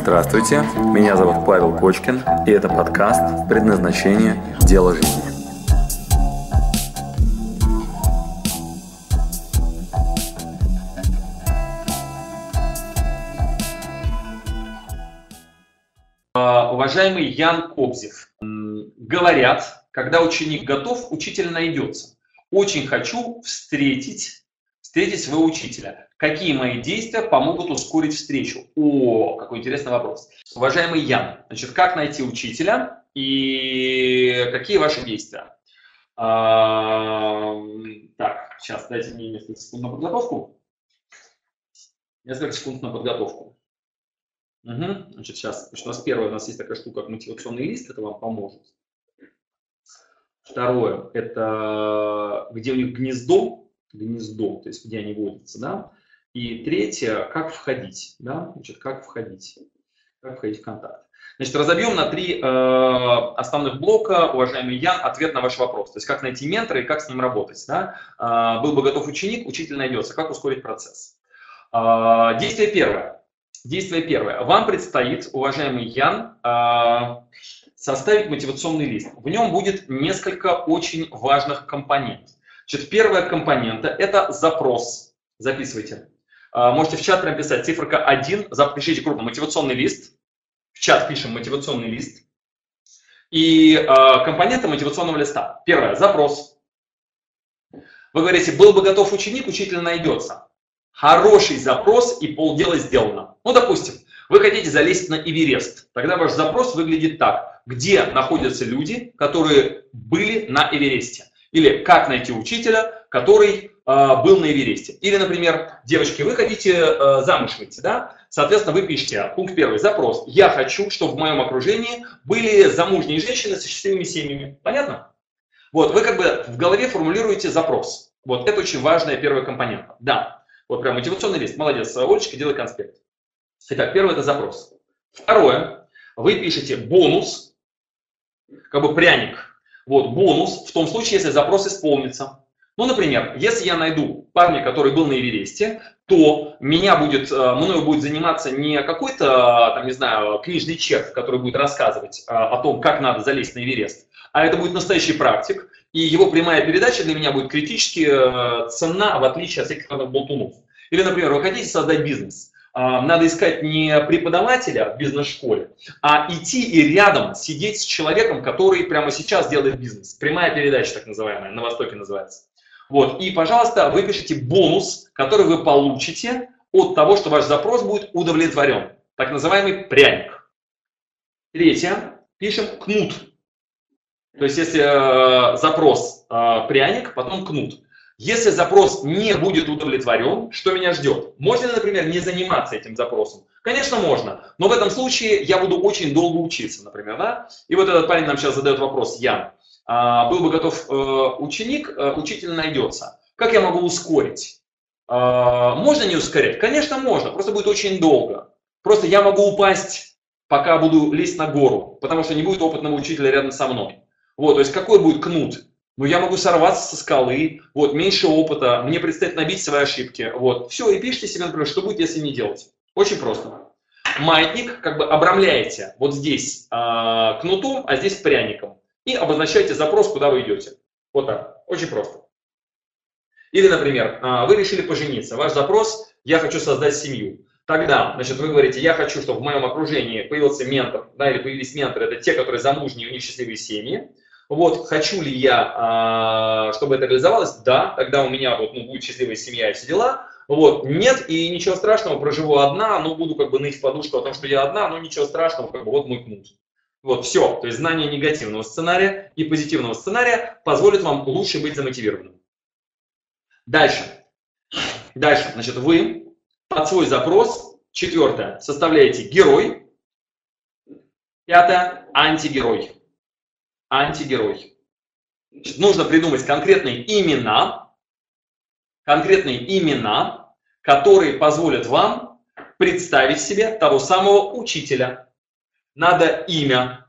Здравствуйте, меня зовут Павел Кочкин, и это подкаст «Предназначение. Дело жизни». А, уважаемый Ян Кобзев, говорят, когда ученик готов, учитель найдется. Очень хочу встретить, встретить своего учителя. Какие мои действия помогут ускорить встречу? О, какой интересный вопрос. Уважаемый Ян, значит, как найти учителя и какие ваши действия? А, так, сейчас дайте мне несколько секунд на подготовку. Несколько секунд на подготовку. Угу. Значит, сейчас, значит, у нас первое, у нас есть такая штука, как мотивационный лист, это вам поможет. Второе, это где у них гнездо, гнездо, то есть где они водятся, да. И третье, как входить, да, значит, как входить, как входить в контакт. Значит, разобьем на три э, основных блока, уважаемый Ян, ответ на ваш вопрос. То есть, как найти ментора и как с ним работать. Да? Э, был бы готов ученик, учитель найдется. Как ускорить процесс? Э, действие первое. Действие первое. Вам предстоит, уважаемый Ян, э, составить мотивационный лист. В нем будет несколько очень важных компонентов. Значит, первая компонента – это запрос. Записывайте. А, можете в чат прям писать циферка 1, запишите крупно мотивационный лист. В чат пишем мотивационный лист. И э, компоненты мотивационного листа. Первое – запрос. Вы говорите, был бы готов ученик, учитель найдется. Хороший запрос и полдела сделано. Ну, допустим, вы хотите залезть на Эверест. Тогда ваш запрос выглядит так где находятся люди, которые были на Эвересте. Или как найти учителя, который был на Эвересте. Или, например, девочки, вы хотите э, замуж выйти, да? Соответственно, вы пишете, пункт первый, запрос. Я хочу, чтобы в моем окружении были замужние женщины со счастливыми семьями. Понятно? Вот, вы как бы в голове формулируете запрос. Вот, это очень важная первая компонента. Да, вот прям мотивационный лист. Молодец, Олечка, делай конспект. Итак, первое – это запрос. Второе, вы пишете бонус, как бы пряник. Вот, бонус в том случае, если запрос исполнится. Ну, например, если я найду парня, который был на Эвересте, то меня будет, э, мною будет заниматься не какой-то, там, не знаю, книжный червь, который будет рассказывать э, о том, как надо залезть на Эверест, а это будет настоящий практик, и его прямая передача для меня будет критически э, ценна, в отличие от всяких болтунов. Или, например, вы хотите создать бизнес, надо искать не преподавателя в бизнес-школе, а идти и рядом сидеть с человеком, который прямо сейчас делает бизнес. Прямая передача, так называемая, на Востоке называется. Вот. И, пожалуйста, выпишите бонус, который вы получите от того, что ваш запрос будет удовлетворен. Так называемый пряник. Третье. Пишем кнут. То есть, если э, запрос э, пряник, потом кнут. Если запрос не будет удовлетворен, что меня ждет? Можно например, не заниматься этим запросом? Конечно, можно, но в этом случае я буду очень долго учиться, например, да? И вот этот парень нам сейчас задает вопрос, Ян, а, был бы готов э, ученик, э, учитель найдется. Как я могу ускорить? А, можно не ускорять? Конечно, можно, просто будет очень долго. Просто я могу упасть, пока буду лезть на гору, потому что не будет опытного учителя рядом со мной. Вот, то есть какой будет кнут? ну я могу сорваться со скалы, вот, меньше опыта, мне предстоит набить свои ошибки, вот. Все, и пишите себе, например, что будет, если не делать. Очень просто. Маятник как бы обрамляете вот здесь э, кнутом, а здесь пряником. И обозначаете запрос, куда вы идете. Вот так. Очень просто. Или, например, э, вы решили пожениться. Ваш запрос – я хочу создать семью. Тогда, значит, вы говорите, я хочу, чтобы в моем окружении появился ментор, да, или появились менторы, это те, которые замужние, у них счастливые семьи. Вот, хочу ли я, а, чтобы это реализовалось? Да, тогда у меня вот, ну, будет счастливая семья и все дела. Вот, нет, и ничего страшного, проживу одна, но буду как бы ныть в подушку о том, что я одна, но ничего страшного, как бы вот мой кнут. Вот, все. То есть знание негативного сценария и позитивного сценария позволит вам лучше быть замотивированным. Дальше. Дальше. Значит, вы под свой запрос, четвертое, составляете герой, пятое, антигерой антигерой. Значит, нужно придумать конкретные имена, конкретные имена, которые позволят вам представить себе того самого учителя. Надо имя.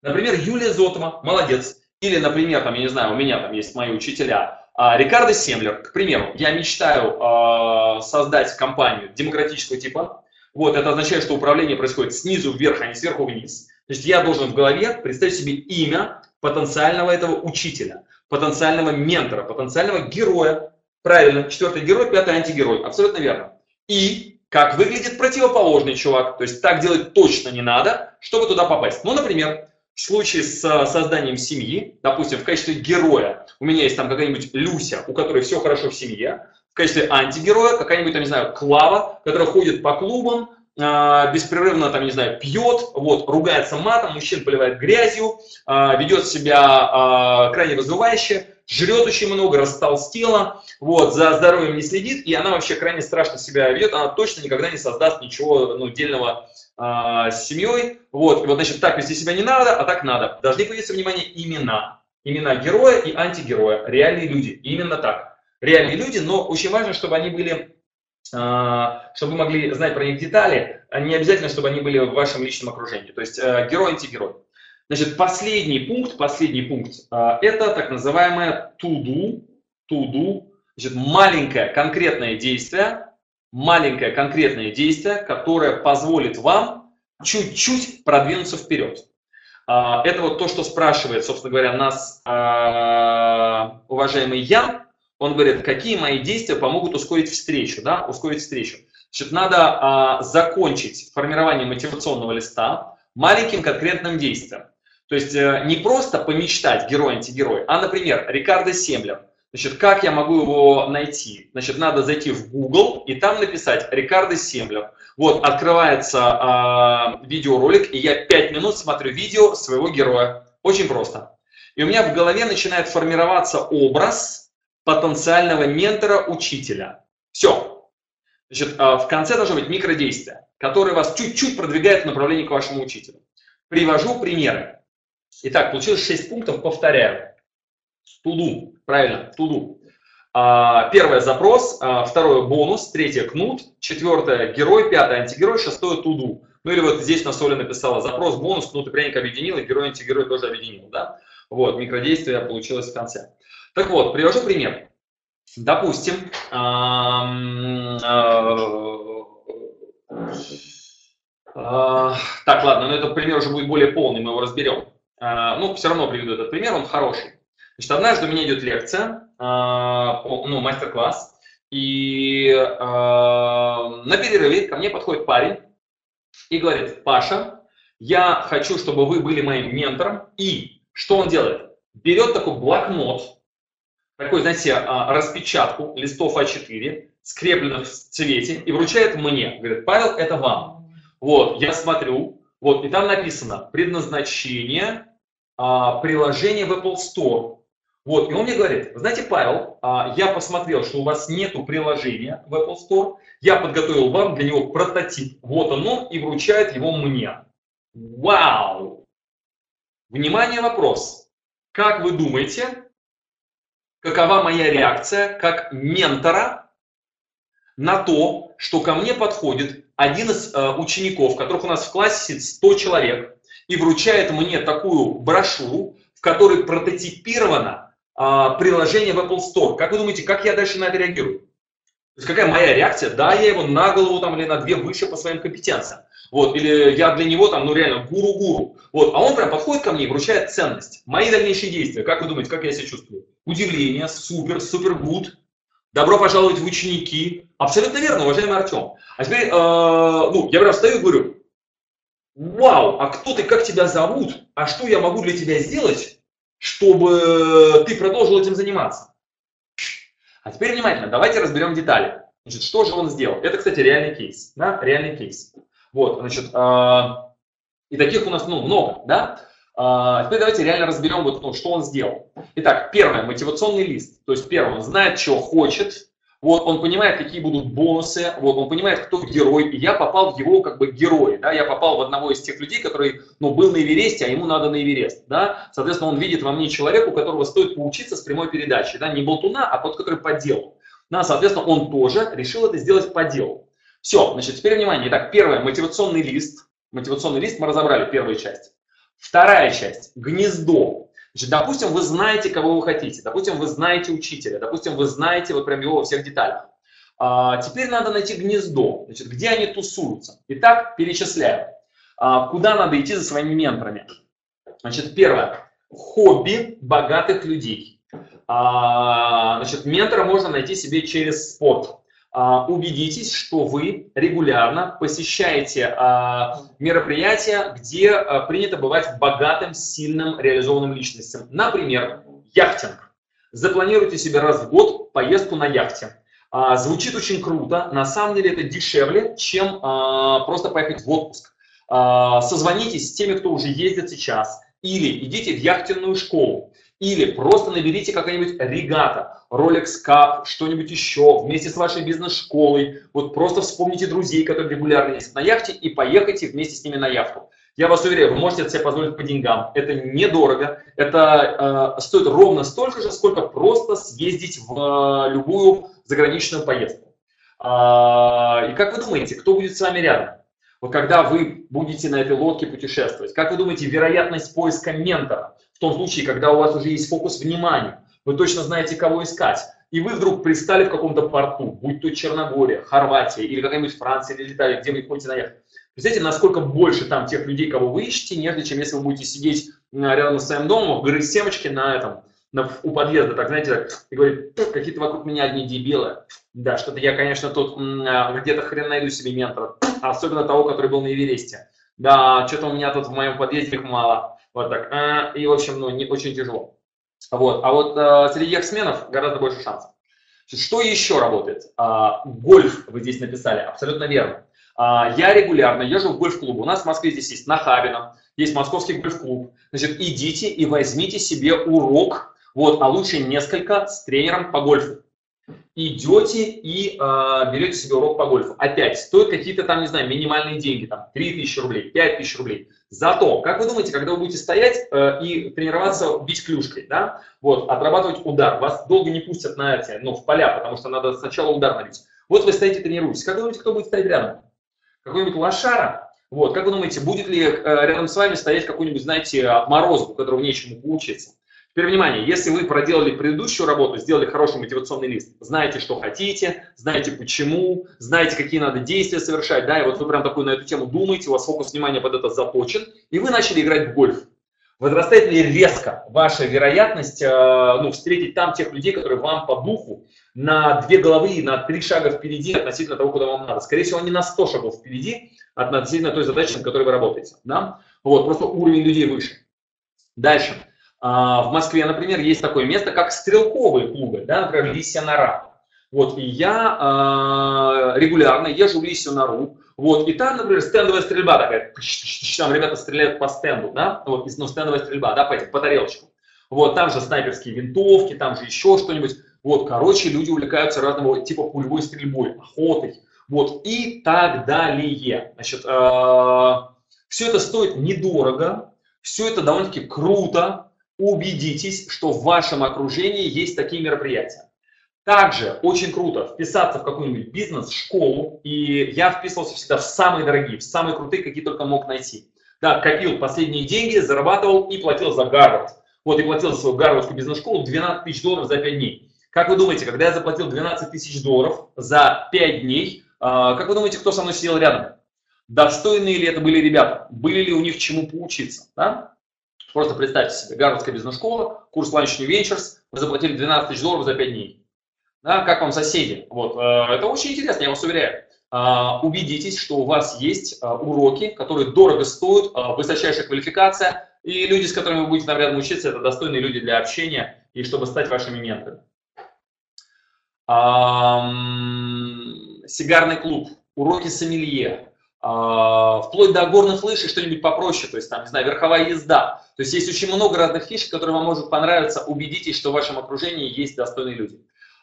Например, Юлия Зотова, молодец. Или, например, там, я не знаю, у меня там есть мои учителя, а, Рикардо Семлер, к примеру, я мечтаю э, создать компанию демократического типа, Вот, это означает, что управление происходит снизу вверх, а не сверху вниз. То есть я должен в голове представить себе имя потенциального этого учителя, потенциального ментора, потенциального героя. Правильно, четвертый герой, пятый антигерой. Абсолютно верно. И как выглядит противоположный чувак. То есть так делать точно не надо, чтобы туда попасть. Ну, например, в случае с созданием семьи, допустим, в качестве героя у меня есть там какая-нибудь Люся, у которой все хорошо в семье, в качестве антигероя какая-нибудь, там, не знаю, Клава, которая ходит по клубам, э, беспрерывно, там, не знаю, пьет, вот, ругается матом, мужчин поливает грязью, э, ведет себя э, крайне вызывающе, жрет очень много, растолстела, вот, за здоровьем не следит, и она вообще крайне страшно себя ведет, она точно никогда не создаст ничего ну, дельного э, с семьей, вот, и вот, значит, так вести себя не надо, а так надо. Должны появиться, внимание, имена, имена героя и антигероя, реальные люди, именно так, реальные люди, но очень важно, чтобы они были а, чтобы вы могли знать про них детали, а не обязательно, чтобы они были в вашем личном окружении. То есть э, герой, антигерой. Значит, последний пункт, последний пункт, а, это так называемое to-do, to-do, значит, маленькое конкретное действие, маленькое конкретное действие, которое позволит вам чуть-чуть продвинуться вперед. А, это вот то, что спрашивает, собственно говоря, нас а, уважаемый Ян. Он говорит, какие мои действия помогут ускорить встречу, да, ускорить встречу. Значит, надо закончить формирование мотивационного листа маленьким конкретным действием. То есть э, не просто помечтать герой-антигерой, а, например, Рикардо Семлер. Значит, как я могу его найти? Значит, надо зайти в Google и там написать Рикардо Семлер. Вот, открывается э, видеоролик, и я 5 минут смотрю видео своего героя. Очень просто. И у меня в голове начинает формироваться образ потенциального ментора-учителя. Все. Значит, э, в конце должно быть микродействие, которое вас чуть-чуть продвигает в направлении к вашему учителю. Привожу примеры. Итак, получилось 6 пунктов, повторяю. Туду, правильно, туду. А, первое запрос, а, второе бонус, третье кнут, четвертое герой, пятое антигерой, шестое туду. Ну или вот здесь на соли написала запрос, бонус, кнут и пряник объединил, и герой, антигерой тоже объединил, да? Вот, микродействие получилось в конце. Так вот, привожу пример. Допустим, а, так, ладно, но этот пример уже будет более полный, мы его разберем. А, ну, все равно приведу этот пример, он хороший. Значит, однажды у меня идет лекция, а, ну, мастер-класс, и а, на перерыве ко мне подходит парень и говорит, Паша, я хочу, чтобы вы были моим ментором, и что он делает? Берет такой блокнот, такой, знаете, распечатку листов А4, скрепленных в цвете, и вручает мне. Говорит, Павел, это вам. Вот, я смотрю, вот, и там написано предназначение, а, приложение в Apple Store. Вот, и он мне говорит, знаете, Павел, а, я посмотрел, что у вас нету приложения в Apple Store, я подготовил вам для него прототип. Вот он, он и вручает его мне. Вау! Внимание, вопрос. Как вы думаете, какова моя реакция как ментора на то, что ко мне подходит один из э, учеников, которых у нас в классе сидит 100 человек, и вручает мне такую брошюру, в которой прототипировано а, приложение в Apple Store. Как вы думаете, как я дальше на это реагирую? То есть какая моя реакция? Да, я его на голову там или на две выше по своим компетенциям. Вот, или я для него там, ну реально, гуру-гуру. Вот, а он прям подходит ко мне и вручает ценность. Мои дальнейшие действия, как вы думаете, как я себя чувствую? Удивление, супер, супер гуд. Добро пожаловать в ученики. Абсолютно верно, уважаемый Артем. А теперь, э, ну, я прям стою и говорю, вау, а кто ты, как тебя зовут, а что я могу для тебя сделать, чтобы ты продолжил этим заниматься. А теперь внимательно, давайте разберем детали. Значит, что же он сделал? Это, кстати, реальный кейс. Да? Реальный кейс. Вот, значит, э, и таких у нас ну, много, да? А теперь давайте реально разберем, вот, ну, что он сделал. Итак, первое, мотивационный лист. То есть, первое, он знает, что хочет, вот он понимает, какие будут бонусы, вот он понимает, кто герой, и я попал в его как бы герой, да, я попал в одного из тех людей, который, ну, был на Эвересте, а ему надо на Эверест, да, соответственно, он видит во мне человека, у которого стоит поучиться с прямой передачи, да, не болтуна, а тот, который по делу, да, соответственно, он тоже решил это сделать по делу. Все, значит, теперь внимание, итак, первое, мотивационный лист, мотивационный лист мы разобрали, первая часть. Вторая часть, гнездо, Значит, допустим, вы знаете, кого вы хотите, допустим, вы знаете учителя, допустим, вы знаете вот прям его во всех деталях. А, теперь надо найти гнездо, значит, где они тусуются. Итак, перечисляю. А, куда надо идти за своими менторами? Значит, первое. Хобби богатых людей. А, значит, ментора можно найти себе через спорт. А, убедитесь, что вы регулярно посещаете а, мероприятия, где а, принято бывать богатым, сильным, реализованным личностям. Например, яхтинг. Запланируйте себе раз в год поездку на яхте. Звучит очень круто, на самом деле это дешевле, чем просто поехать в отпуск. Созвонитесь с теми, кто уже ездит сейчас, или идите в яхтенную школу. Или просто наберите какая-нибудь регата, Rolex Cup, что-нибудь еще, вместе с вашей бизнес-школой. Вот просто вспомните друзей, которые регулярно ездят на яхте, и поехайте вместе с ними на яхту. Я вас уверяю, вы можете это себе позволить по деньгам. Это недорого. Это э, стоит ровно столько же, сколько просто съездить в э, любую заграничную поездку. Э, и как вы думаете, кто будет с вами рядом? Вот когда вы будете на этой лодке путешествовать, как вы думаете, вероятность поиска ментора – в том случае, когда у вас уже есть фокус внимания, вы точно знаете, кого искать, и вы вдруг пристали в каком-то порту, будь то Черногория, Хорватия или какая-нибудь Франция или Италия, где вы ходите на яхте. Представляете, насколько больше там тех людей, кого вы ищете, нежели чем если вы будете сидеть рядом с своим домом, грызть семечки на этом, на, у подъезда, так знаете, и говорит, какие-то вокруг меня одни дебилы. Да, что-то я, конечно, тут а, где-то хрен найду себе ментора, особенно того, который был на Эвересте. Да, что-то у меня тут в моем подъезде их мало. Вот так. А, и, в общем, ну, не очень тяжело. Вот. А вот э, среди яхтсменов гораздо больше шансов. Что еще работает? А, гольф вы здесь написали, абсолютно верно. А, я регулярно езжу в гольф-клуб. У нас в Москве здесь есть Нахабино, есть московский гольф-клуб. Значит, идите и возьмите себе урок, вот, а лучше несколько с тренером по гольфу идете и э, берете себе урок по гольфу. Опять, стоит какие-то там, не знаю, минимальные деньги, там 3 тысячи рублей, 5 тысяч рублей. Зато, как вы думаете, когда вы будете стоять э, и тренироваться бить клюшкой, да, вот, отрабатывать удар, вас долго не пустят на эти, ну, в поля, потому что надо сначала удар набить. Вот вы стоите, тренируетесь. Как вы думаете, кто будет стоять рядом? Какой-нибудь лошара? Вот, как вы думаете, будет ли э, рядом с вами стоять какой-нибудь, знаете, отморозок, у которого нечему поучиться? Теперь внимание, если вы проделали предыдущую работу, сделали хороший мотивационный лист, знаете, что хотите, знаете почему, знаете, какие надо действия совершать, да, и вот вы прям такой на эту тему думаете, у вас фокус внимания под это заточен, и вы начали играть в гольф. Возрастает ли резко ваша вероятность э, ну, встретить там тех людей, которые вам по духу на две головы, на три шага впереди относительно того, куда вам надо? Скорее всего, не на 100 шагов впереди относительно той задачи, над которой вы работаете. Да? Вот, просто уровень людей выше. Дальше. А, в Москве, например, есть такое место, как стрелковые клубы, да, например, Лисья нора. Вот, и я э, регулярно езжу в Лисью нору, вот, и там, например, стендовая стрельба такая, там ребята стреляют по стенду, да, вот, ну, стендовая стрельба, да, по, этим, по тарелочкам. Вот, там же снайперские винтовки, там же еще что-нибудь. Вот, короче, люди увлекаются разного типа пулевой стрельбой, охотой, вот, и так далее. Значит, э, все это стоит недорого, все это довольно-таки круто, убедитесь, что в вашем окружении есть такие мероприятия. Также очень круто вписаться в какой-нибудь бизнес, школу, и я вписывался всегда в самые дорогие, в самые крутые, какие только мог найти. Да, копил последние деньги, зарабатывал и платил за Гарвард. Вот, и платил за свою гарвардскую бизнес-школу 12 тысяч долларов за 5 дней. Как вы думаете, когда я заплатил 12 тысяч долларов за 5 дней, а, как вы думаете, кто со мной сидел рядом? Достойные ли это были ребята? Были ли у них чему поучиться? Да? Просто представьте себе, Гарвардская бизнес-школа, курс Lunch New Ventures, вы заплатили 12 тысяч долларов за 5 дней. Да, как вам соседи? Вот, э, это очень интересно, я вас уверяю. А, убедитесь, что у вас есть а, уроки, которые дорого стоят, а, высочайшая квалификация, и люди, с которыми вы будете там рядом учиться, это достойные люди для общения и чтобы стать вашими менторами. Сигарный клуб, уроки сомелье, вплоть до горных лыж и что-нибудь попроще, то есть там, не знаю, верховая езда. То есть есть очень много разных фишек, которые вам могут понравиться. Убедитесь, что в вашем окружении есть достойные люди.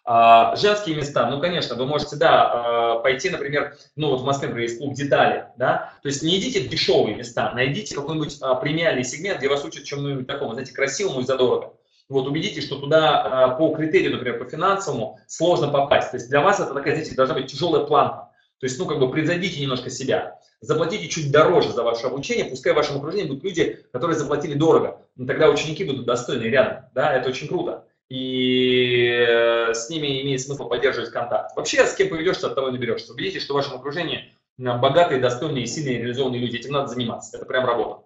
А, женские места, ну, конечно, вы можете, да, а, пойти, например, ну, вот в Москве, например, есть клуб «Детали», да, то есть не идите в дешевые места, найдите какой-нибудь премиальный сегмент, где вас учат чему-нибудь такому, знаете, красивому и задорого. Вот убедитесь, что туда по критерию, например, по финансовому сложно попасть. То есть для вас это такая, знаете, должна быть тяжелая планка. То есть, ну, как бы превзойдите немножко себя. Заплатите чуть дороже за ваше обучение, пускай в вашем окружении будут люди, которые заплатили дорого. Но тогда ученики будут достойны рядом. Да, это очень круто. и э, с ними имеет смысл поддерживать контакт. Вообще, с кем поведешься, от того и наберешься. Убедитесь, что в вашем окружении богатые, достойные, сильные, реализованные люди. Этим надо заниматься. Это прям работа.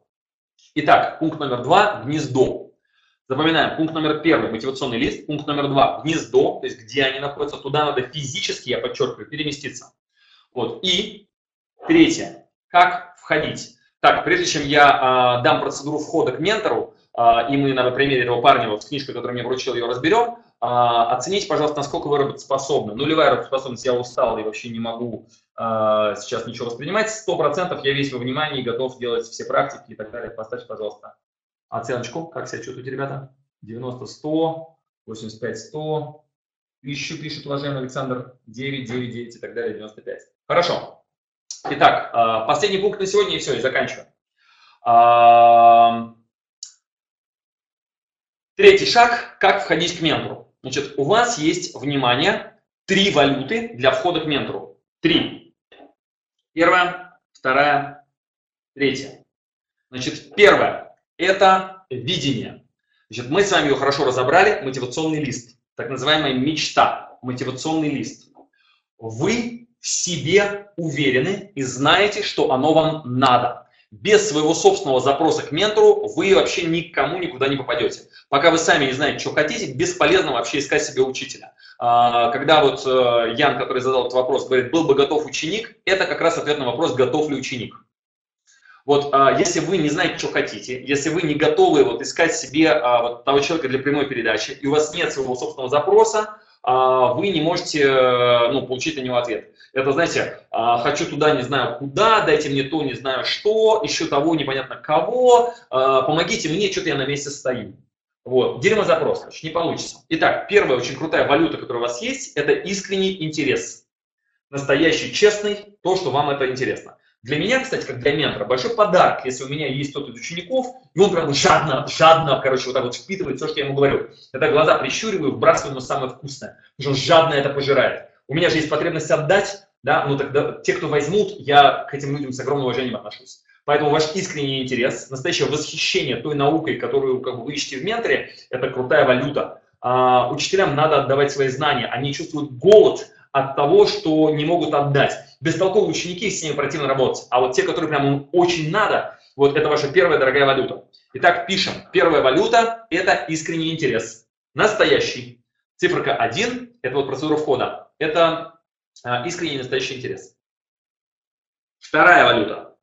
Итак, пункт номер два – гнездо. Запоминаем, пункт номер первый – мотивационный лист. Пункт номер два – гнездо, то есть где они находятся. Туда надо физически, я подчеркиваю, переместиться. Вот. И третье – как входить. Так, прежде чем я э, дам процедуру входа к ментору, э, и мы на примере этого парня вот с книжкой, которую мне вручил, ее разберем, э, оцените, пожалуйста, насколько вы работоспособны. Нулевая работоспособность, я устал и вообще не могу э, сейчас ничего воспринимать. Сто процентов я весь во внимании, готов делать все практики и так далее. Поставьте, пожалуйста, оценочку. Как себя чувствуете, ребята? 90, 100, 85, 100. Ищу, пишет уважаемый Александр, 9, 9, 9 и так далее, 95. Хорошо. Итак, а, последний пункт на сегодня и все, и заканчиваем. А, третий шаг, как входить к ментору. Значит, у вас есть, внимание, три валюты для входа к ментору. Три. Первая, вторая, третья. Значит, первое – это видение. Значит, мы с вами ее хорошо разобрали, мотивационный лист, так называемая мечта, мотивационный лист. Вы в себе уверены и знаете, что оно вам надо. Без своего собственного запроса к ментору вы вообще никому никуда не попадете. Пока вы сами не знаете, что хотите, бесполезно вообще искать себе учителя. А, когда вот э, Ян, который задал этот вопрос, говорит, был бы готов ученик, это как раз ответ на вопрос, готов ли ученик. Вот а, если вы не знаете, что хотите, если вы не готовы вот искать себе а, вот того человека для прямой передачи, и у вас нет своего собственного запроса, вы не можете э, ну, получить на него ответ. Это, знаете, а, хочу туда, не знаю куда, дайте мне то, не знаю что, еще того, непонятно кого, а, помогите мне, что-то я на месте стою. Вот, дерьмозапрос, короче, не получится. Итак, первая очень крутая валюта, которая у вас есть, это искренний интерес. Настоящий, честный, то, что вам это интересно. Для меня, кстати, как для ментора, большой подарок, если у меня есть кто-то из учеников, и он прям жадно, жадно, короче, вот так вот впитывает все, что я ему говорю. Тогда глаза прищуриваю, вбрасываю ему самое вкусное, потому что он жадно это пожирает. У меня же есть потребность отдать, да, ну тогда те, кто возьмут, я к этим людям с огромным уважением отношусь. Поэтому ваш искренний интерес, настоящее восхищение той наукой, которую как бы, вы ищете в менторе, это крутая валюта. А, учителям надо отдавать свои знания. Они чувствуют голод от того, что не могут отдать. Бестолковые ученики, с ними противно работать. А вот те, которые прям очень надо, вот это ваша первая дорогая валюта. Итак, пишем. Первая валюта – это искренний интерес. Настоящий. Циферка 1 – это вот процедура входа это а, искренний настоящий интерес. Вторая валюта.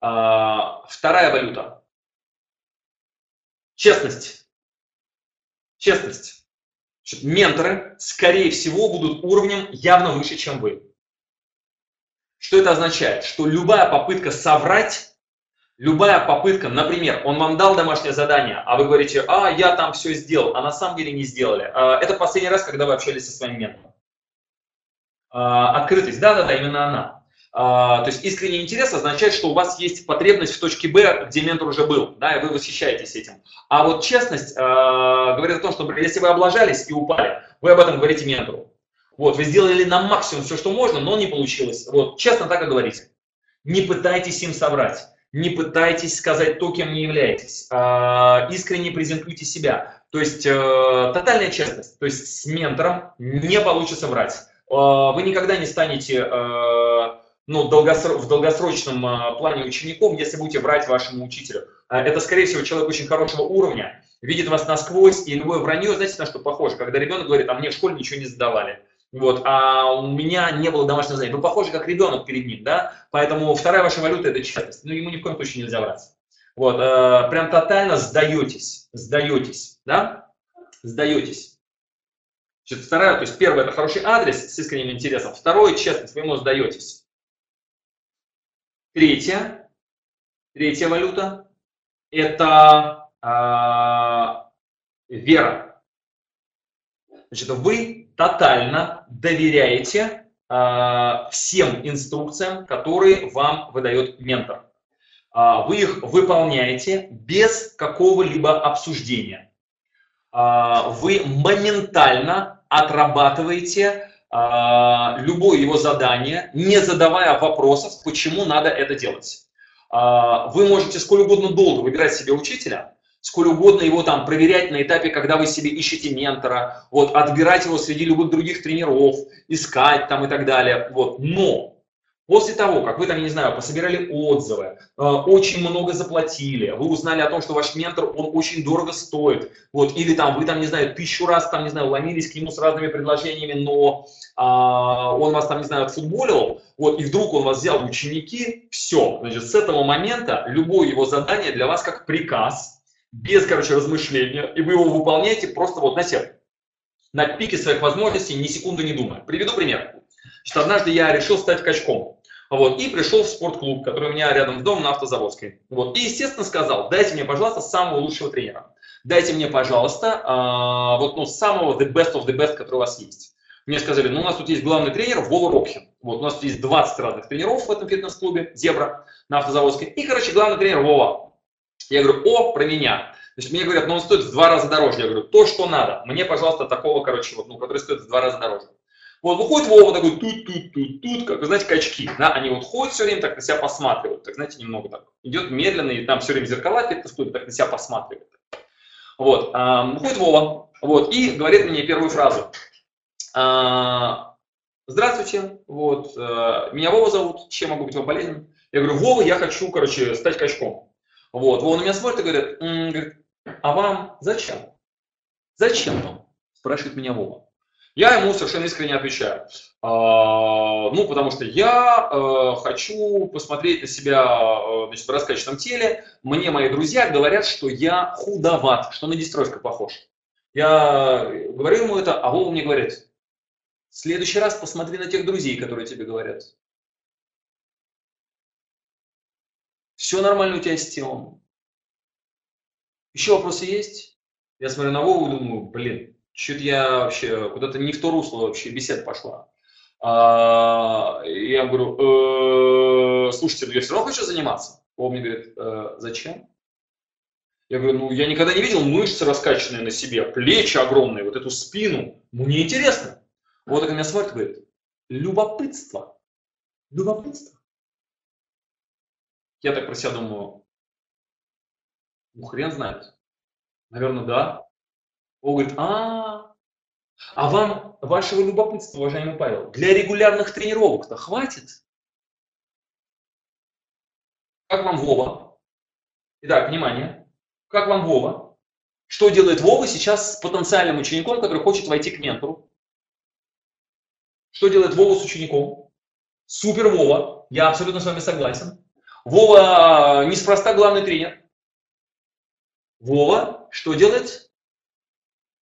А, вторая валюта. Честность. Честность. Менторы, скорее всего, будут уровнем явно выше, чем вы. Что это означает? Что любая попытка соврать Любая попытка, например, он вам дал домашнее задание, а вы говорите, а, я там все сделал, а на самом деле не сделали. А, это последний раз, когда вы общались со своим ментором. А, открытость, да-да-да, именно она. А, то есть искренний интерес означает, что у вас есть потребность в точке Б, где ментор уже был, да, и вы восхищаетесь этим. А вот честность говорит о том, что если вы облажались и упали, вы об этом говорите ментору. Вот, вы сделали на максимум все, что можно, но не получилось. Вот, честно так и говорите. Не пытайтесь им соврать не пытайтесь сказать то, кем не являетесь, а, искренне презентуйте себя. То есть э, тотальная честность, то есть с ментором не получится врать. А, вы никогда не станете э, ну, в долгосрочном э, плане учеником, если будете врать вашему учителю. Это, скорее всего, человек очень хорошего уровня, видит вас насквозь, и любое вранье, знаете, на что похоже? Когда ребенок говорит, а мне в школе ничего не сдавали. Вот, а у меня не было домашнего задания. Вы похожи как ребенок перед ним, да? Поэтому вторая ваша валюта – это честность. Ну, ему ни в коем случае нельзя врать. Вот, э, прям тотально сдаетесь, сдаетесь, да? Сдаетесь. Значит, вторая, то есть первое – это хороший адрес с искренним интересом. Второе – честность, вы ему сдаетесь. Третья, третья валюта – это э, вера. Значит, вы тотально доверяете э, всем инструкциям, которые вам выдает ментор. Э, вы их выполняете без какого-либо обсуждения. Вы моментально отрабатываете любое его задание, не задавая вопросов, почему надо это делать. Вы можете сколь угодно долго выбирать себе учителя, сколь угодно его там проверять на этапе, когда вы себе ищете ментора, вот, отбирать его среди любых других тренеров, искать там и так далее, вот, но После того, как вы там, не знаю, пособирали отзывы, э, очень много заплатили, вы узнали о том, что ваш ментор, он очень дорого стоит, вот, или там вы там, не знаю, тысячу раз там, не знаю, ломились к нему с разными предложениями, но а, он вас там, не знаю, отфутболил, вот, и вдруг он вас взял в ученики, все, значит, с этого момента любое его задание для вас как приказ, без, короче, размышления, и вы его выполняете просто вот на себе, на пике своих возможностей, ни секунды не думая. Приведу пример. Значит, однажды я решил стать качком. Вот, и пришел в спортклуб, который у меня рядом с домом на Автозаводской. Вот, и, естественно, сказал, дайте мне, пожалуйста, самого лучшего тренера. Дайте мне, пожалуйста, э, вот, ну, самого the best of the best, который у вас есть. Мне сказали, ну, у нас тут есть главный тренер Вова Рокхин. Вот, у нас тут есть 20 разных тренеров в этом фитнес-клубе, Зебра, на Автозаводской. И, короче, главный тренер Вова. Я говорю, о, про меня. Значит, мне говорят, ну, он стоит в два раза дороже. Я говорю, то, что надо. Мне, пожалуйста, такого, короче, вот, ну, который стоит в два раза дороже. Вот выходит Вова такой тут-тут-тут-тут, как, знаете, качки, да, они вот ходят все время, так на себя посматривают, так, знаете, немного так, идет медленно, и там все время зеркала перед так на себя посматривает. Вот, а, выходит Вова, вот, и говорит мне первую фразу. А, Здравствуйте, вот, а, меня Вова зовут, чем могу быть вам полезен? Я говорю, Вова, я хочу, короче, стать качком. Вот, Вова на меня смотрит и говорит, говорит а вам зачем? Зачем вам? Спрашивает меня Вова. Я ему совершенно искренне отвечаю. А, ну, потому что я э, хочу посмотреть на себя э, значит, в раскачанном теле. Мне мои друзья говорят, что я худоват, что на дестройка похож. Я говорю ему это, а Вова мне говорит, в следующий раз посмотри на тех друзей, которые тебе говорят. Все нормально у тебя с телом. Еще вопросы есть? Я смотрю на Вову и думаю, блин, что-то я вообще куда-то не в то русло вообще бесед пошла. А, я говорю, э, слушайте, ну я все равно хочу заниматься. Он мне говорит, э, зачем? Я говорю, ну я никогда не видел мышцы раскачанные на себе, плечи огромные, вот эту спину. Мне интересно. Вот так на меня смотрит, говорит, любопытство. Любопытство. Я так про себя думаю, ну хрен знает. Наверное, да. Он говорит, а, а вам вашего любопытства, уважаемый Павел, для регулярных тренировок-то хватит? Как вам Вова? Итак, внимание. Как вам Вова? Что делает Вова сейчас с потенциальным учеником, который хочет войти к ментору? Что делает Вова с учеником? Супер Вова. Я абсолютно с вами согласен. Вова неспроста главный тренер. Вова что делает?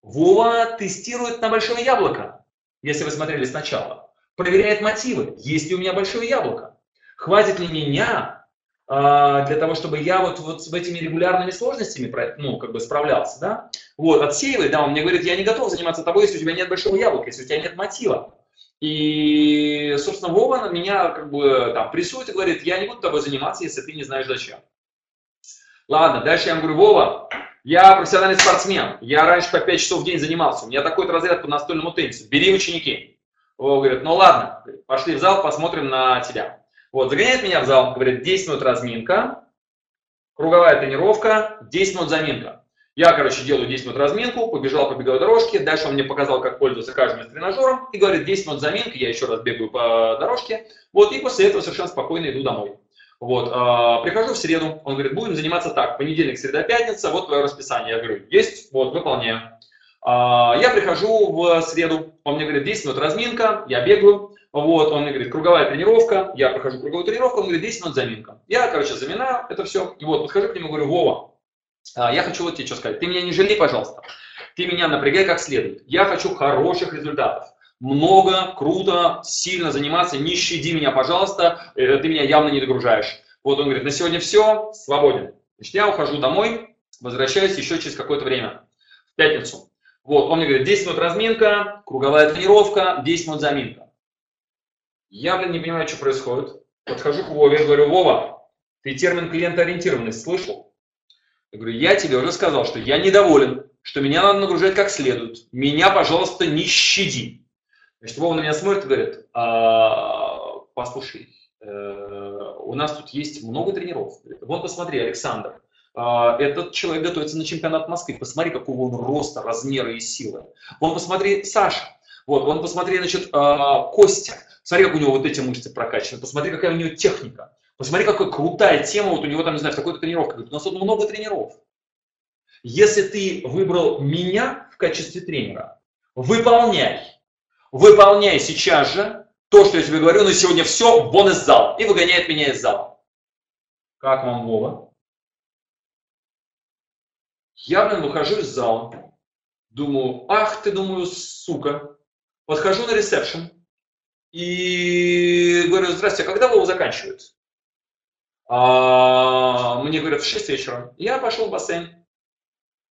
Вова тестирует на большое яблоко, если вы смотрели сначала. Проверяет мотивы, есть ли у меня большое яблоко. Хватит ли меня а, для того, чтобы я вот, вот с этими регулярными сложностями ну, как бы справлялся, да? Вот, отсеивает, да, он мне говорит, я не готов заниматься тобой, если у тебя нет большого яблока, если у тебя нет мотива. И, собственно, Вова на меня как бы там прессует и говорит, я не буду тобой заниматься, если ты не знаешь зачем. Ладно, дальше я ему говорю, Вова, я профессиональный спортсмен, я раньше по 5 часов в день занимался, у меня такой-то разряд по настольному теннису, бери ученики. Он говорит, ну ладно, пошли в зал, посмотрим на тебя. Вот, загоняет меня в зал, говорит, 10 минут разминка, круговая тренировка, 10 минут заминка. Я, короче, делаю 10 минут разминку, побежал по беговой дорожке, дальше он мне показал, как пользоваться каждым из тренажером, и говорит, 10 минут заминка, я еще раз бегаю по дорожке, вот, и после этого совершенно спокойно иду домой. Вот, э, прихожу в среду, он говорит, будем заниматься так, понедельник, среда, пятница, вот твое расписание. Я говорю, есть, вот, выполняю. Э, я прихожу в среду, он мне говорит, 10 минут разминка, я бегаю, вот, он мне говорит, круговая тренировка, я прохожу круговую тренировку, он говорит, 10 минут заминка. Я, короче, заминаю это все, и вот, подхожу к нему, говорю, Вова, э, я хочу вот тебе что сказать, ты меня не жалей, пожалуйста, ты меня напрягай как следует, я хочу хороших результатов много, круто, сильно заниматься, не щади меня, пожалуйста, э, ты меня явно не догружаешь. Вот он говорит, на сегодня все, свободен. Значит, я ухожу домой, возвращаюсь еще через какое-то время, в пятницу. Вот, он мне говорит, 10 минут разминка, круговая тренировка, 10 минут заминка. Я, блин, не понимаю, что происходит. Подхожу к Вове, говорю, Вова, ты термин клиентоориентированность слышал? Я говорю, я тебе уже сказал, что я недоволен, что меня надо нагружать как следует. Меня, пожалуйста, не щади. Значит, Вова на меня смотрит и говорит, а, послушай, э, у нас тут есть много тренеров. Вот посмотри, Александр, а, этот человек готовится на чемпионат Москвы. Посмотри, какого он роста, размера и силы. Вон посмотри, Саша. Вот, вон посмотри, значит, а, Костя. Смотри, как у него вот эти мышцы прокачаны. Посмотри, какая у него техника. Посмотри, какая крутая тема. Вот у него там, не знаю, в такой-то тренировке. У нас тут много тренеров. Если ты выбрал меня в качестве тренера, выполняй. Выполняй сейчас же то, что я тебе говорю, на сегодня все, вон из зала. И выгоняет меня из зала. Как вам, Вова? Я, блин, выхожу из зала. Думаю, ах ты, думаю, сука. Подхожу на ресепшн. И говорю, здрасте, а когда Вова заканчивает? А, мне говорят, в 6 вечера. Я пошел в бассейн.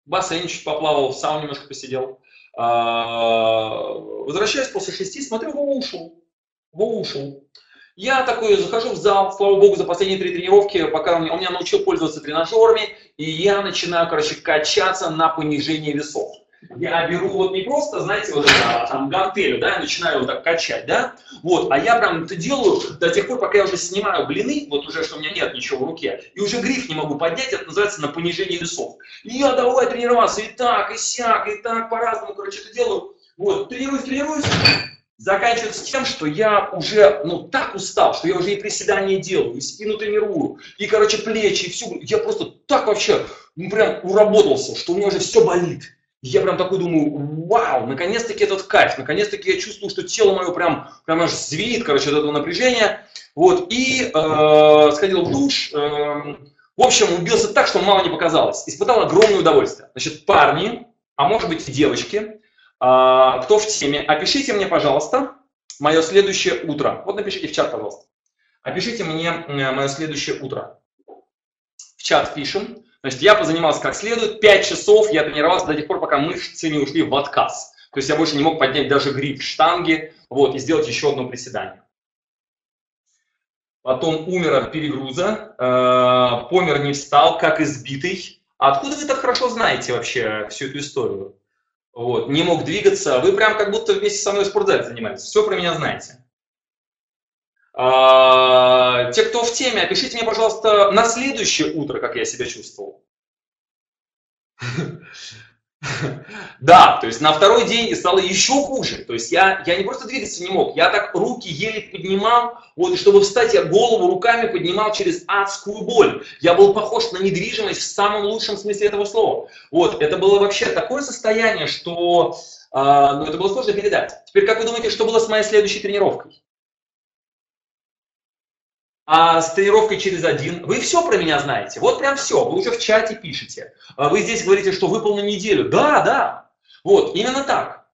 В бассейне чуть поплавал, в сауне немножко посидел. А, возвращаюсь после шести, смотрю, Вова ушел. Вова ушел. Я такой захожу в зал, слава богу, за последние три тренировки, пока он, он меня научил пользоваться тренажерами, и я начинаю, короче, качаться на понижение весов. Я беру вот не просто, знаете, вот это, там гантелю, да, начинаю вот так качать, да, вот, а я прям это делаю до тех пор, пока я уже снимаю блины, вот уже, что у меня нет ничего в руке, и уже гриф не могу поднять, это называется на понижение весов. И я давай тренироваться, и так, и сяк, и так, по-разному, короче, это делаю, вот, тренируюсь, тренируюсь, заканчивается тем, что я уже, ну, так устал, что я уже и приседания делаю, и спину тренирую, и, короче, плечи, и всю, я просто так вообще, ну, прям уработался, что у меня уже все болит. Я прям такой думаю, вау, наконец-таки этот кайф, наконец-таки я чувствую, что тело мое прям, прям аж звенит, короче, от этого напряжения. Вот, и э, сходил в душ, э, в общем, убился так, что мало не показалось. Испытал огромное удовольствие. Значит, парни, а может быть и девочки, а, кто в теме, опишите мне, пожалуйста, мое следующее утро. Вот напишите в чат, пожалуйста. Опишите мне мое следующее утро. В чат пишем. Значит, я позанимался как следует. 5 часов я тренировался до тех пор, пока мышцы не ушли в отказ. То есть я больше не мог поднять даже гриф штанги вот, и сделать еще одно приседание. Потом умер от перегруза, э, помер не встал, как избитый. А откуда вы так хорошо знаете вообще всю эту историю? вот, не мог двигаться, вы прям как будто вместе со мной в спортзале занимались, все про меня знаете. А, те, кто в теме, опишите мне, пожалуйста, на следующее утро, как я себя чувствовал. Да, то есть на второй день стало еще хуже. То есть я, я не просто двигаться не мог, я так руки еле поднимал, вот, и чтобы встать, я голову руками поднимал через адскую боль. Я был похож на недвижимость в самом лучшем смысле этого слова. Вот, это было вообще такое состояние, что э, ну, это было сложно передать. Теперь, как вы думаете, что было с моей следующей тренировкой? А с тренировкой через один. Вы все про меня знаете. Вот прям все. Вы уже в чате пишете. А вы здесь говорите, что выпал на неделю. Да, да. Вот, именно так.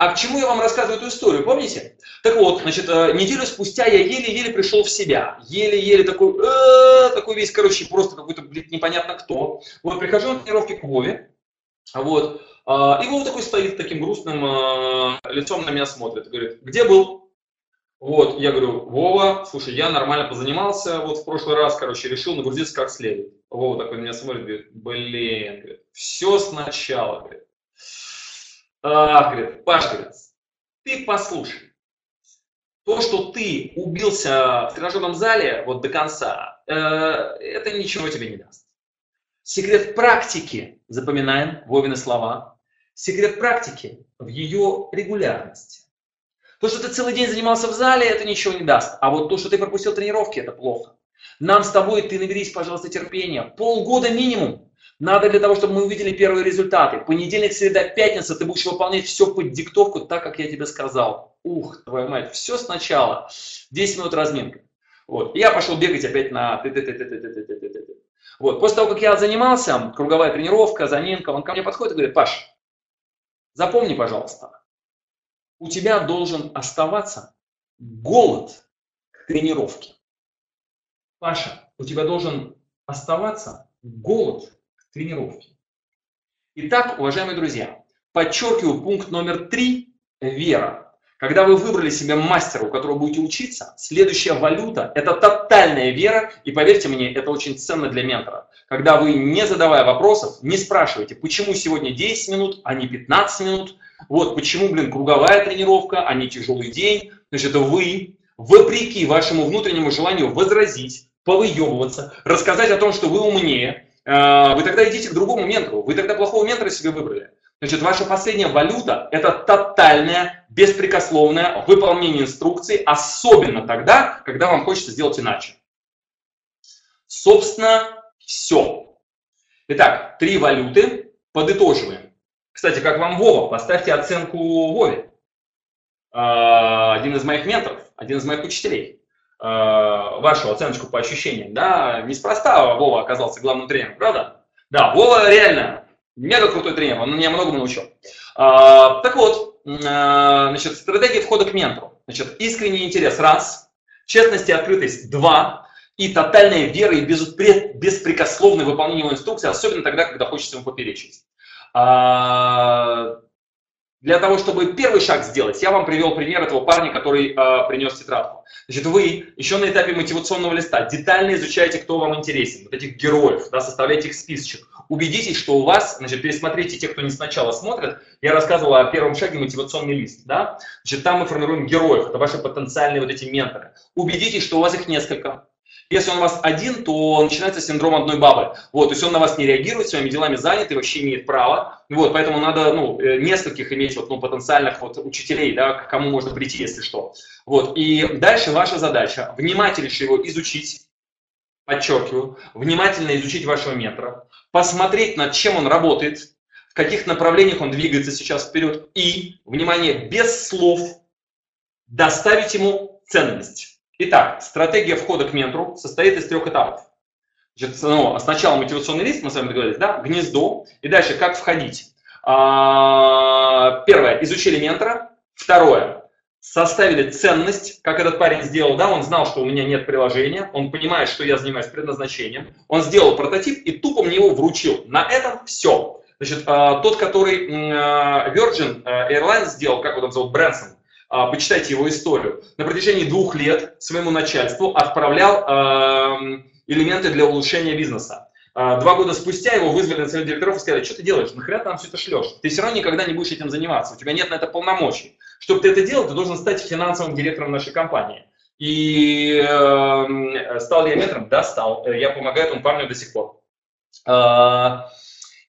А к чему я вам рассказываю эту историю, помните? Так вот, значит, э, неделю спустя я еле-еле пришел в себя. Еле-еле такой, э, такой весь, короче, просто какой-то, блин, непонятно кто. Вот, прихожу на тренировки к Вове. Вот. А, и Вова такой стоит таким грустным э, лицом на меня смотрит. Говорит, где был? Вот, я говорю, Вова, слушай, я нормально позанимался, вот в прошлый раз, короче, решил нагрузиться как следует. Вова такой на меня смотрит, говорит, блин, говорит, все сначала, говорит. Ах, говорит, Паш, говорит, ты послушай, то, что ты убился в тренажерном зале вот до конца, э, это ничего тебе не даст. Секрет практики, запоминаем Вовины слова, секрет практики в ее регулярности. То, что ты целый день занимался в зале, это ничего не даст. А вот то, что ты пропустил тренировки, это плохо. Нам с тобой, ты наберись, пожалуйста, терпения. Полгода минимум. Надо для того, чтобы мы увидели первые результаты. Понедельник, среда, пятница ты будешь выполнять все под диктовку, так, как я тебе сказал. Ух, твою мать, все сначала. 10 минут разминка. Вот. я пошел бегать опять на вот. После того, как я занимался, круговая тренировка, заминка, он ко мне подходит и говорит, Паш, запомни, пожалуйста, у тебя должен оставаться голод к тренировке. Паша, у тебя должен оставаться голод к тренировке. Итак, уважаемые друзья, подчеркиваю пункт номер три – вера. Когда вы выбрали себе мастера, у которого будете учиться, следующая валюта – это тотальная вера, и поверьте мне, это очень ценно для ментора. Когда вы, не задавая вопросов, не спрашиваете, почему сегодня 10 минут, а не 15 минут, вот почему, блин, круговая тренировка, а не тяжелый день. Значит, вы, вопреки вашему внутреннему желанию возразить, повыебываться, рассказать о том, что вы умнее, э, вы тогда идите к другому ментору. Вы тогда плохого ментора себе выбрали. Значит, ваша последняя валюта – это тотальное, беспрекословное выполнение инструкций, особенно тогда, когда вам хочется сделать иначе. Собственно, все. Итак, три валюты. Подытоживаем. Кстати, как вам Вова? Поставьте оценку Вове. А, один из моих менторов, один из моих учителей. А, вашу оценочку по ощущениям. Да, неспроста Вова оказался главным тренером, правда? Да, Вова реально мега крутой тренер, он меня многому научил. А, так вот, значит, стратегия входа к ментору. Значит, искренний интерес – раз, честность и открытость – два, и тотальная вера и беспрекословное выполнение его инструкции, особенно тогда, когда хочется ему поперечить. А, для того, чтобы первый шаг сделать, я вам привел пример этого парня, который э, принес тетрадку. Значит, вы еще на этапе мотивационного листа детально изучаете, кто вам интересен, вот этих героев, да, составляете их списочек. Убедитесь, что у вас, значит, пересмотрите те, кто не сначала смотрит. Я рассказывал о первом шаге мотивационный лист, да. Значит, там мы формируем героев, это ваши потенциальные вот эти менторы. Убедитесь, что у вас их несколько. Если он у вас один, то начинается синдром одной бабы. Вот, то есть он на вас не реагирует, своими делами занят и вообще имеет право. Вот, поэтому надо ну, э, нескольких иметь вот, ну, потенциальных вот, учителей, да, к кому можно прийти, если что. Вот, и дальше ваша задача внимательнейше его изучить, подчеркиваю, внимательно изучить вашего ментора, посмотреть, над чем он работает, в каких направлениях он двигается сейчас вперед, и, внимание, без слов доставить ему ценность. Итак, стратегия входа к ментору состоит из трех этапов. Значит, ну, сначала мотивационный лист, мы с вами договорились, да, гнездо, и дальше как входить. А, первое, изучили ментора. Второе, составили ценность, как этот парень сделал, да, он знал, что у меня нет приложения, он понимает, что я занимаюсь предназначением, он сделал прототип и тупо мне его вручил. На этом все. Значит, а, тот, который Virgin Airlines сделал, как его там зовут, Брэнсон, а, почитайте его историю, на протяжении двух лет своему начальству отправлял элементы для улучшения бизнеса. А, два года спустя его вызвали на совет директоров и сказали, что ты делаешь, нахрена ты нам все это шлешь? Ты все равно никогда не будешь этим заниматься, у тебя нет на это полномочий. Чтобы ты это делал, ты должен стать финансовым директором нашей компании. И э, стал ли я ментором? Да, стал. Я помогаю этому парню до сих пор.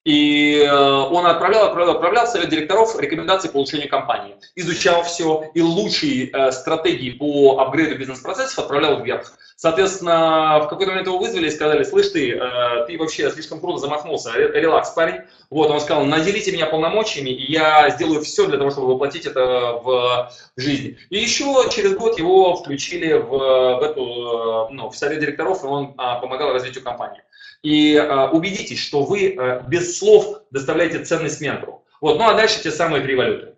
И э, он отправлял, отправлял, отправлял в совет директоров рекомендации по улучшению компании. Изучал все и лучшие э, стратегии по апгрейду бизнес-процессов отправлял вверх. Соответственно, в какой-то момент его вызвали и сказали, слышь ты, э, ты вообще слишком круто замахнулся, релакс, парень. Вот, он сказал, наделите меня полномочиями, и я сделаю все для того, чтобы воплотить это в жизнь. И еще через год его включили в, в, эту, ну, в совет директоров, и он а, помогал развитию компании и э, убедитесь, что вы э, без слов доставляете ценность ментору. Вот, ну а дальше те самые три валюты.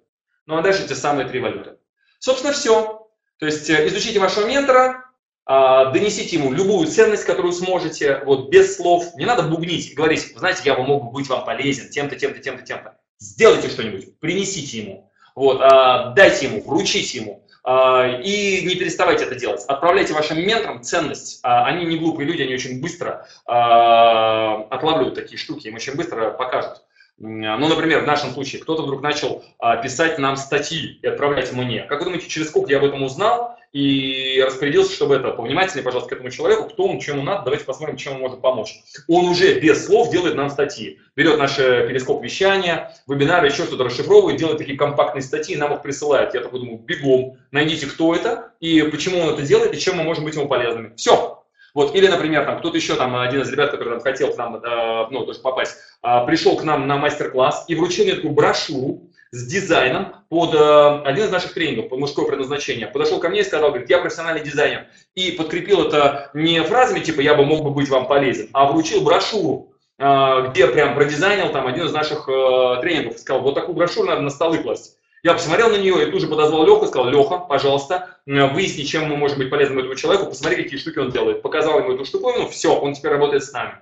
Ну а дальше те самые три валюты. Собственно, все. То есть э, изучите вашего ментора, э, донесите ему любую ценность, которую сможете, вот без слов. Не надо бубнить говорить, знаете, я могу быть вам полезен тем-то, тем-то, тем-то, тем-то. Сделайте что-нибудь, принесите ему, вот, э, дайте ему, вручите ему. А, и не переставайте это делать. Отправляйте вашим менторам ценность. А, они не глупые люди, они очень быстро а, отлавливают такие штуки, им очень быстро покажут. Ну, например, в нашем случае кто-то вдруг начал писать нам статьи и отправлять мне. Как вы думаете, через сколько я об этом узнал? И распорядился, чтобы это повнимательнее, пожалуйста, к этому человеку, кто он, чем ему надо, давайте посмотрим, чем он может помочь. Он уже без слов делает нам статьи. Берет наш перископ вещания, вебинары, еще что-то расшифровывает, делает такие компактные статьи, нам их присылает. Я такой думаю, бегом, найдите, кто это, и почему он это делает, и чем мы можем быть ему полезными. Все, вот, или, например, там кто-то еще, там, один из ребят, который там, хотел к нам, э, ну, тоже попасть, э, пришел к нам на мастер-класс и вручил мне такую брошюру, с дизайном под э, один из наших тренингов, под мужское предназначение. Подошел ко мне и сказал, говорит, я профессиональный дизайнер. И подкрепил это не фразами типа «я бы мог бы быть вам полезен», а вручил брошюру, э, где прям продизайнил там один из наших э, тренингов. Сказал, вот такую брошюру надо на столы класть. Я посмотрел на нее и тут же подозвал Леху и сказал, Леха, пожалуйста, выясни, чем мы можем быть полезным этому человеку, посмотри, какие штуки он делает. Показал ему эту штуковину, все, он теперь работает с нами.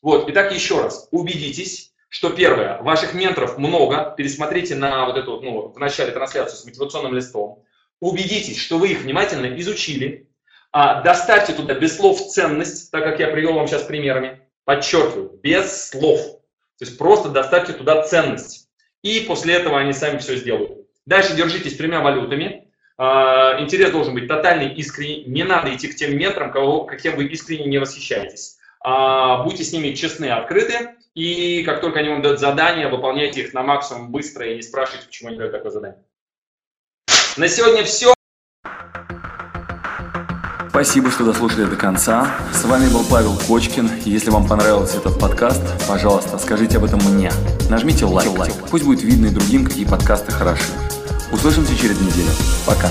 Вот, итак, еще раз, убедитесь, что первое, ваших менторов много, пересмотрите на вот эту, ну, в начале трансляцию с мотивационным листом, убедитесь, что вы их внимательно изучили, а, доставьте туда без слов ценность, так как я привел вам сейчас примерами, подчеркиваю, без слов, то есть просто доставьте туда ценность, и после этого они сами все сделают. Дальше держитесь тремя валютами, а, интерес должен быть тотальный, искренний, не надо идти к тем менторам, кого, каким вы искренне не восхищаетесь. А, будьте с ними честны, открыты, и как только они вам дают задание, выполняйте их на максимум быстро и не спрашивайте, почему они дают такое задание. На сегодня все. Спасибо, что дослушали до конца. С вами был Павел Кочкин. Если вам понравился этот подкаст, пожалуйста, скажите об этом мне. Нажмите лайк. Пусть будет видно и другим, какие подкасты хороши. Услышимся через неделю. Пока.